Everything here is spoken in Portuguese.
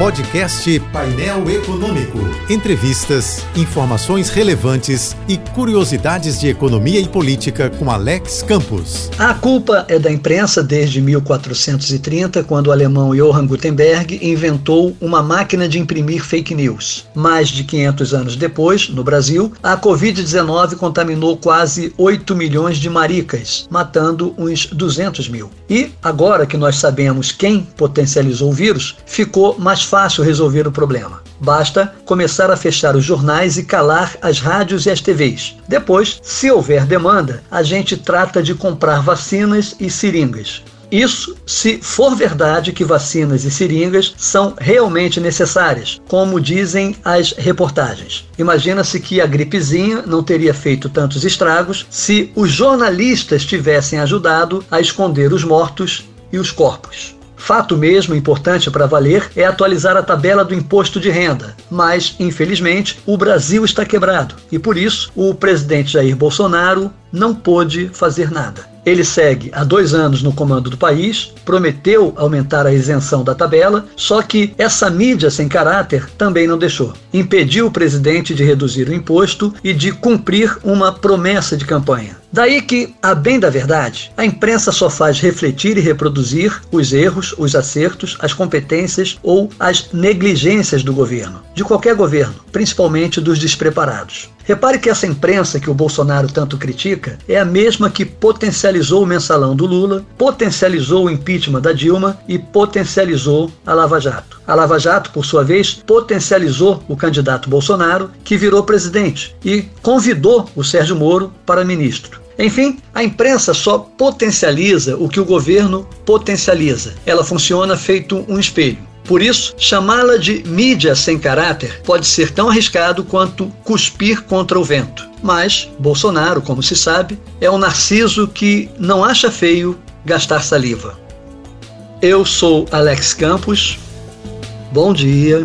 Podcast Painel Econômico. Entrevistas, informações relevantes e curiosidades de economia e política com Alex Campos. A culpa é da imprensa desde 1430, quando o alemão Johann Gutenberg inventou uma máquina de imprimir fake news. Mais de 500 anos depois, no Brasil, a Covid-19 contaminou quase 8 milhões de maricas, matando uns 200 mil. E, agora que nós sabemos quem potencializou o vírus, ficou mais fácil resolver o problema. Basta começar a fechar os jornais e calar as rádios e as TVs. Depois, se houver demanda, a gente trata de comprar vacinas e seringas. Isso se for verdade que vacinas e seringas são realmente necessárias, como dizem as reportagens. Imagina-se que a gripezinha não teria feito tantos estragos se os jornalistas tivessem ajudado a esconder os mortos e os corpos. Fato mesmo importante para valer é atualizar a tabela do imposto de renda, mas, infelizmente, o Brasil está quebrado e por isso o presidente Jair Bolsonaro não pôde fazer nada. Ele segue há dois anos no comando do país, prometeu aumentar a isenção da tabela, só que essa mídia sem caráter também não deixou. Impediu o presidente de reduzir o imposto e de cumprir uma promessa de campanha. Daí que, a bem da verdade, a imprensa só faz refletir e reproduzir os erros, os acertos, as competências ou as negligências do governo, de qualquer governo, principalmente dos despreparados. Repare que essa imprensa que o Bolsonaro tanto critica é a mesma que potencializou o mensalão do Lula, potencializou o impeachment da Dilma e potencializou a Lava Jato. A Lava Jato, por sua vez, potencializou o candidato Bolsonaro, que virou presidente, e convidou o Sérgio Moro para ministro. Enfim, a imprensa só potencializa o que o governo potencializa. Ela funciona feito um espelho. Por isso, chamá-la de mídia sem caráter pode ser tão arriscado quanto cuspir contra o vento. Mas Bolsonaro, como se sabe, é um narciso que não acha feio gastar saliva. Eu sou Alex Campos. Bom dia